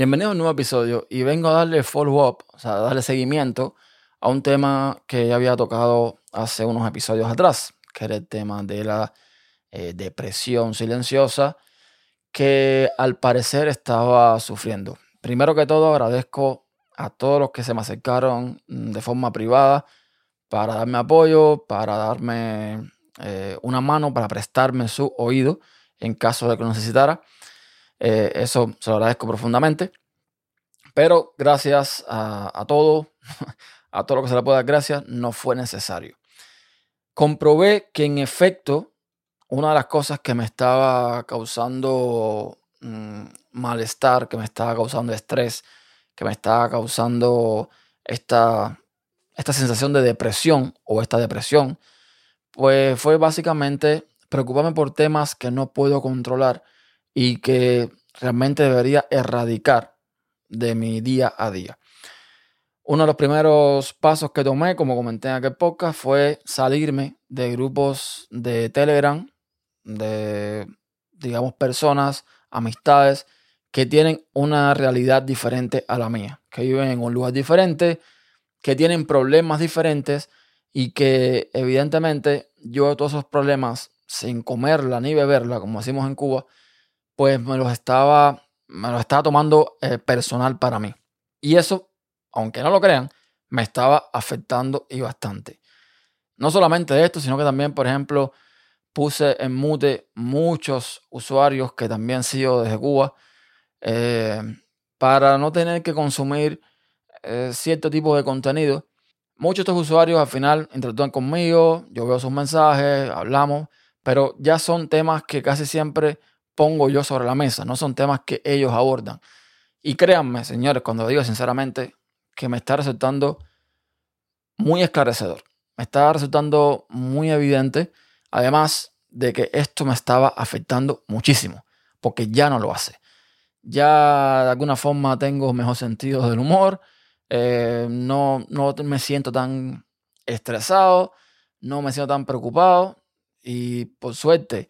Bienvenido a un nuevo episodio y vengo a darle follow-up, o sea, a darle seguimiento a un tema que ya había tocado hace unos episodios atrás, que era el tema de la eh, depresión silenciosa que al parecer estaba sufriendo. Primero que todo agradezco a todos los que se me acercaron de forma privada para darme apoyo, para darme eh, una mano, para prestarme su oído en caso de que lo necesitara. Eh, eso se lo agradezco profundamente. Pero gracias a, todo, a todo lo que se le pueda dar gracias, no fue necesario. Comprobé que en efecto, una de las cosas que me estaba causando mm, malestar, que me estaba causando estrés, que me estaba causando esta, esta sensación de depresión o esta depresión, pues fue básicamente preocuparme por temas que no puedo controlar y que realmente debería erradicar de mi día a día. Uno de los primeros pasos que tomé, como comenté en aquel podcast, fue salirme de grupos de Telegram, de, digamos, personas, amistades que tienen una realidad diferente a la mía, que viven en un lugar diferente, que tienen problemas diferentes y que evidentemente yo todos esos problemas sin comerla ni beberla, como decimos en Cuba, pues me los estaba, me los estaba tomando eh, personal para mí. Y eso, aunque no lo crean, me estaba afectando y bastante. No solamente esto, sino que también, por ejemplo, puse en mute muchos usuarios que también sido desde Cuba eh, para no tener que consumir eh, cierto tipo de contenido. Muchos de estos usuarios al final interactúan conmigo, yo veo sus mensajes, hablamos, pero ya son temas que casi siempre pongo yo sobre la mesa, no son temas que ellos abordan. Y créanme, señores, cuando digo sinceramente que me está resultando muy esclarecedor, me está resultando muy evidente, además de que esto me estaba afectando muchísimo, porque ya no lo hace. Ya de alguna forma tengo mejor sentido del humor, eh, no, no me siento tan estresado, no me siento tan preocupado y por suerte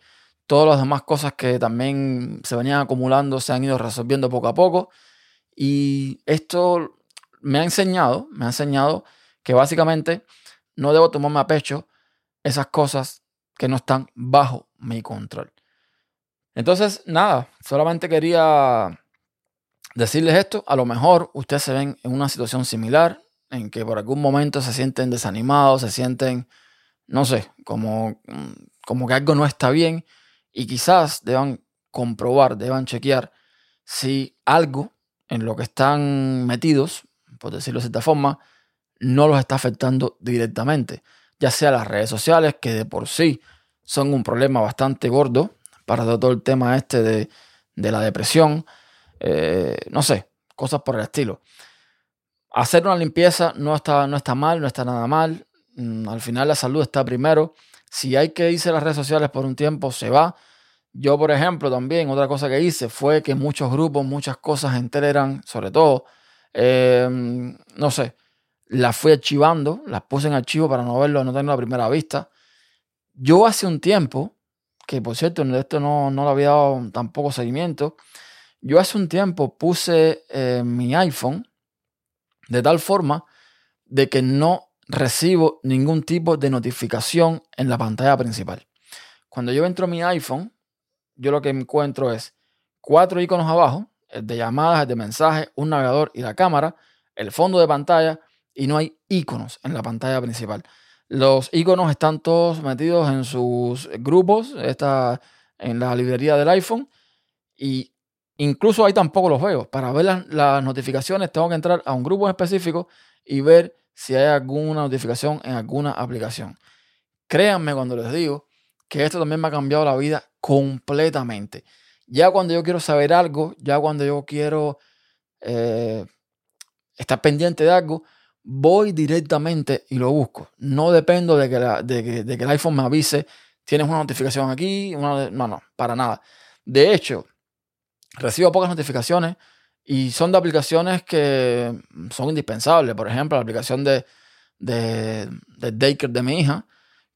Todas las demás cosas que también se venían acumulando se han ido resolviendo poco a poco. Y esto me ha enseñado, me ha enseñado que básicamente no debo tomarme a pecho esas cosas que no están bajo mi control. Entonces, nada, solamente quería decirles esto. A lo mejor ustedes se ven en una situación similar, en que por algún momento se sienten desanimados, se sienten, no sé, como, como que algo no está bien y quizás deban comprobar, deban chequear si algo en lo que están metidos, por decirlo de cierta forma, no los está afectando directamente, ya sea las redes sociales, que de por sí son un problema bastante gordo para todo el tema este de, la depresión, eh, no sé, cosas por el estilo. Hacer una limpieza no está, no está mal, no está nada mal. Mm, al final la salud está primero. Si hay que irse a las redes sociales por un tiempo, se va. Yo, por ejemplo, también otra cosa que hice fue que muchos grupos, muchas cosas en sobre todo, em, no sé, las fui archivando, las puse en archivo para no verlo, no tenerlo a primera vista. Yo hace un tiempo, que por cierto, esto no, no le había dado tampoco seguimiento, yo hace un tiempo puse eh, mi iPhone de tal forma de que no recibo ningún tipo de notificación en la pantalla principal. Cuando yo entro a mi iPhone, yo lo que encuentro es cuatro iconos abajo, el de llamadas, el de mensajes, un navegador y la cámara, el fondo de pantalla y no hay iconos en la pantalla principal. Los iconos están todos metidos en sus grupos, está en la librería del iPhone y incluso ahí tampoco los veo. Para ver las, las notificaciones tengo que entrar a un grupo específico y ver si hay alguna notificación en alguna aplicación. Créanme cuando les digo que esto también me ha cambiado la vida completamente. Ya cuando yo quiero saber algo, ya cuando yo quiero eh, estar pendiente de algo, voy directamente y lo busco. No dependo de que, de que, el iPhone me avise, tienes una notificación aquí, no, no, para nada. De hecho, recibo pocas notificaciones y son de aplicaciones que son indispensables. Por ejemplo, la aplicación de, de, de Daker de mi hija,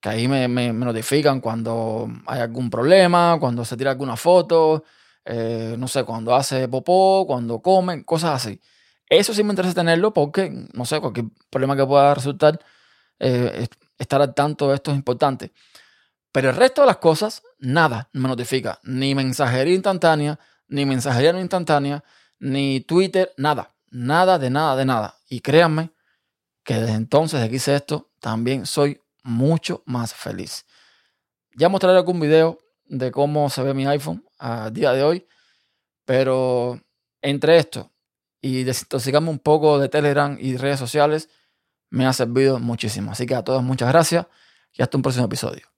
que ahí me, notifican cuando hay algún problema, cuando se tira alguna foto, eh, no sé, cuando hace popó, cuando come, cosas así. Eso sí me interesa tenerlo porque, no sé, cualquier problema que pueda resultar, eh, estar al tanto de esto es importante. Pero el resto de las cosas, nada me notifica. Ni mensajería instantánea, ni mensajería no instantánea, ni Twitter, nada. Nada de nada de nada. Y créanme que desde entonces que hice esto, también soy mucho más feliz. Ya mostraré algún video de cómo se ve mi iPhone a día de hoy, pero entre esto y desintoxicarme un poco de Telegram y redes sociales, me ha servido muchísimo. Así que a todos muchas gracias y hasta un próximo episodio.